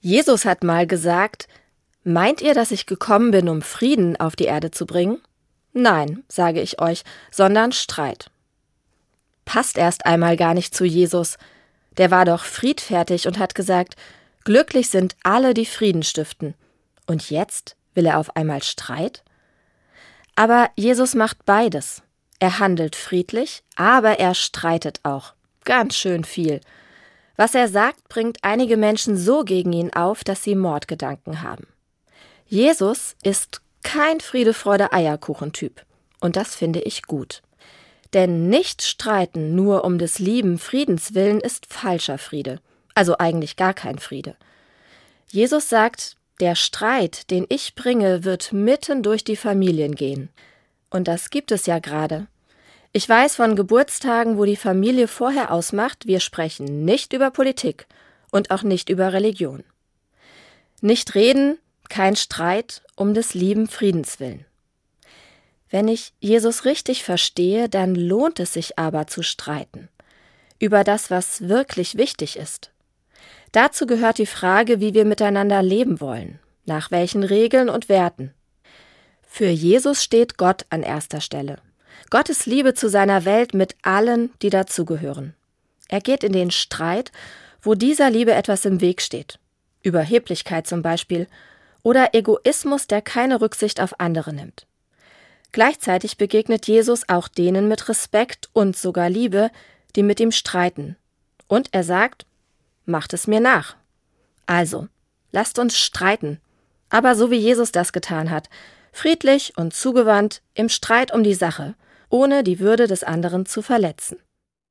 Jesus hat mal gesagt, Meint ihr, dass ich gekommen bin, um Frieden auf die Erde zu bringen? Nein, sage ich euch, sondern Streit. Passt erst einmal gar nicht zu Jesus. Der war doch friedfertig und hat gesagt, glücklich sind alle, die Frieden stiften. Und jetzt will er auf einmal Streit? Aber Jesus macht beides. Er handelt friedlich, aber er streitet auch. Ganz schön viel. Was er sagt, bringt einige Menschen so gegen ihn auf, dass sie Mordgedanken haben. Jesus ist kein Friede, Freude, Eierkuchentyp. Und das finde ich gut. Denn nicht streiten nur um des lieben Friedens willen ist falscher Friede. Also eigentlich gar kein Friede. Jesus sagt, der Streit, den ich bringe, wird mitten durch die Familien gehen. Und das gibt es ja gerade. Ich weiß von Geburtstagen, wo die Familie vorher ausmacht, wir sprechen nicht über Politik und auch nicht über Religion. Nicht reden, kein Streit um des lieben Friedens willen. Wenn ich Jesus richtig verstehe, dann lohnt es sich aber zu streiten über das, was wirklich wichtig ist. Dazu gehört die Frage, wie wir miteinander leben wollen, nach welchen Regeln und Werten. Für Jesus steht Gott an erster Stelle. Gottes Liebe zu seiner Welt mit allen, die dazugehören. Er geht in den Streit, wo dieser Liebe etwas im Weg steht. Überheblichkeit zum Beispiel oder Egoismus, der keine Rücksicht auf andere nimmt. Gleichzeitig begegnet Jesus auch denen mit Respekt und sogar Liebe, die mit ihm streiten. Und er sagt, macht es mir nach. Also, lasst uns streiten, aber so wie Jesus das getan hat, friedlich und zugewandt im Streit um die Sache, ohne die Würde des anderen zu verletzen.